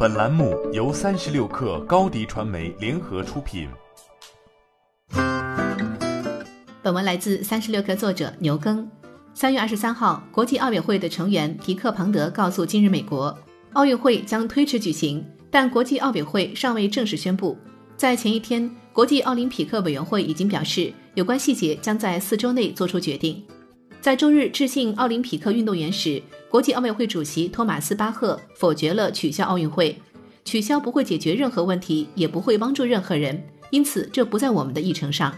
本栏目由三十六氪高低传媒联合出品。本文来自三十六氪作者牛耕。三月二十三号，国际奥委会的成员迪克庞德告诉《今日美国》，奥运会将推迟举行，但国际奥委会尚未正式宣布。在前一天，国际奥林匹克委员会已经表示，有关细节将在四周内做出决定。在周日致信奥林匹克运动员时，国际奥委会主席托马斯巴赫否决了取消奥运会。取消不会解决任何问题，也不会帮助任何人，因此这不在我们的议程上。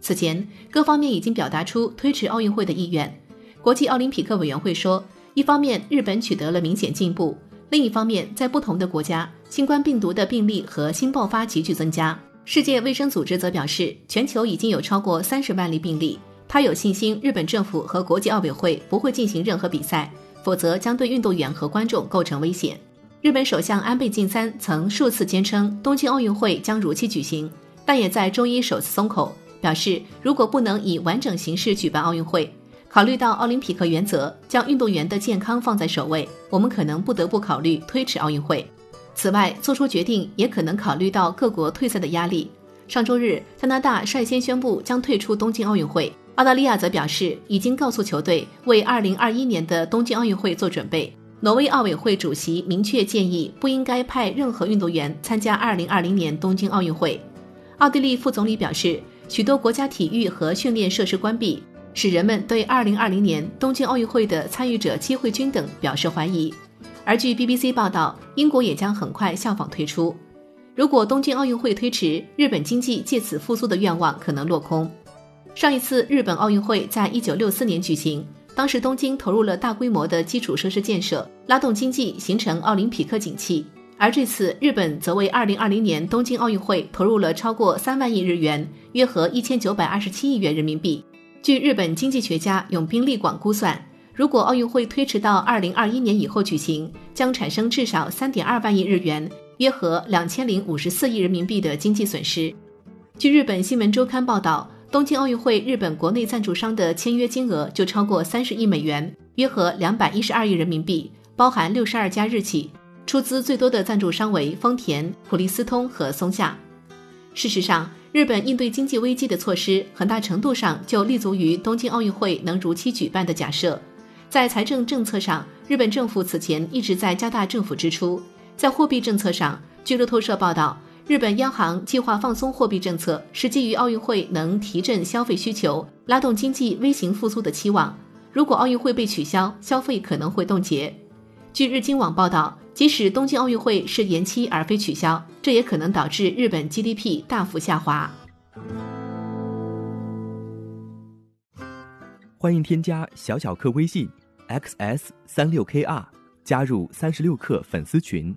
此前，各方面已经表达出推迟奥运会的意愿。国际奥林匹克委员会说，一方面日本取得了明显进步，另一方面在不同的国家，新冠病毒的病例和新爆发急剧增加。世界卫生组织则表示，全球已经有超过三十万例病例。他有信心，日本政府和国际奥委会不会进行任何比赛，否则将对运动员和观众构成危险。日本首相安倍晋三曾数次坚称东京奥运会将如期举行，但也在周一首次松口，表示如果不能以完整形式举办奥运会，考虑到奥林匹克原则，将运动员的健康放在首位，我们可能不得不考虑推迟奥运会。此外，做出决定也可能考虑到各国退赛的压力。上周日，加拿大率先宣布将退出东京奥运会。澳大利亚则表示，已经告诉球队为2021年的东京奥运会做准备。挪威奥委会主席明确建议，不应该派任何运动员参加2020年东京奥运会。奥地利副总理表示，许多国家体育和训练设施关闭，使人们对2020年东京奥运会的参与者机会均等表示怀疑。而据 BBC 报道，英国也将很快效仿退出。如果东京奥运会推迟，日本经济借此复苏的愿望可能落空。上一次日本奥运会在一九六四年举行，当时东京投入了大规模的基础设施建设，拉动经济，形成奥林匹克景气。而这次日本则为二零二零年东京奥运会投入了超过三万亿日元，约合一千九百二十七亿元人民币。据日本经济学家永滨利广估算，如果奥运会推迟到二零二一年以后举行，将产生至少三点二万亿日元，约合两千零五十四亿人民币的经济损失。据日本新闻周刊报道。东京奥运会日本国内赞助商的签约金额就超过三十亿美元，约合两百一十二亿人民币，包含六十二家日企。出资最多的赞助商为丰田、普利司通和松下。事实上，日本应对经济危机的措施很大程度上就立足于东京奥运会能如期举办的假设。在财政政策上，日本政府此前一直在加大政府支出；在货币政策上，据路透社报道。日本央行计划放松货币政策，是基于奥运会能提振消费需求、拉动经济微型复苏的期望。如果奥运会被取消，消费可能会冻结。据日经网报道，即使东京奥运会是延期而非取消，这也可能导致日本 GDP 大幅下滑。欢迎添加小小客微信 xs 三六 kr，加入三十六氪粉丝群。